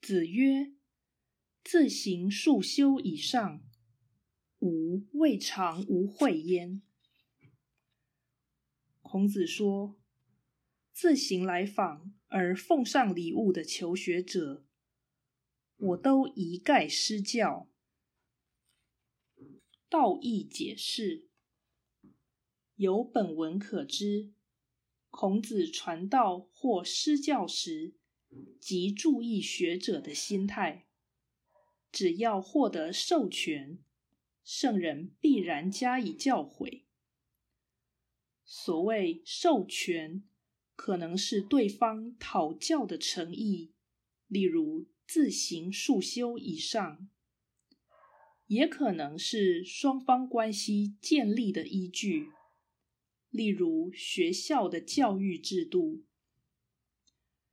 子曰：“自行数修以上，吾未尝无会焉。”孔子说：“自行来访而奉上礼物的求学者，我都一概施教。”道义解释。由本文可知，孔子传道或施教时，即注意学者的心态。只要获得授权，圣人必然加以教诲。所谓授权，可能是对方讨教的诚意，例如自行数修以上；也可能是双方关系建立的依据。例如学校的教育制度，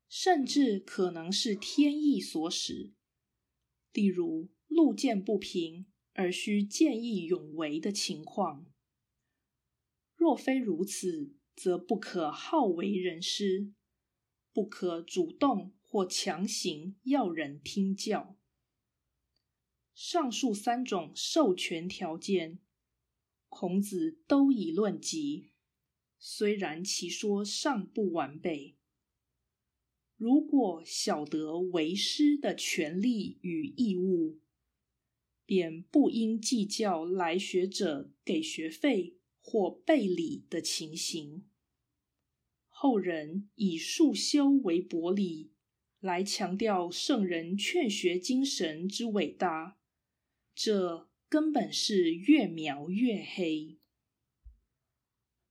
甚至可能是天意所使。例如路见不平而需见义勇为的情况。若非如此，则不可好为人师，不可主动或强行要人听教。上述三种授权条件，孔子都已论及。虽然其说尚不完备，如果晓得为师的权利与义务，便不应计较来学者给学费或备礼的情形。后人以束修为薄礼，来强调圣人劝学精神之伟大，这根本是越描越黑。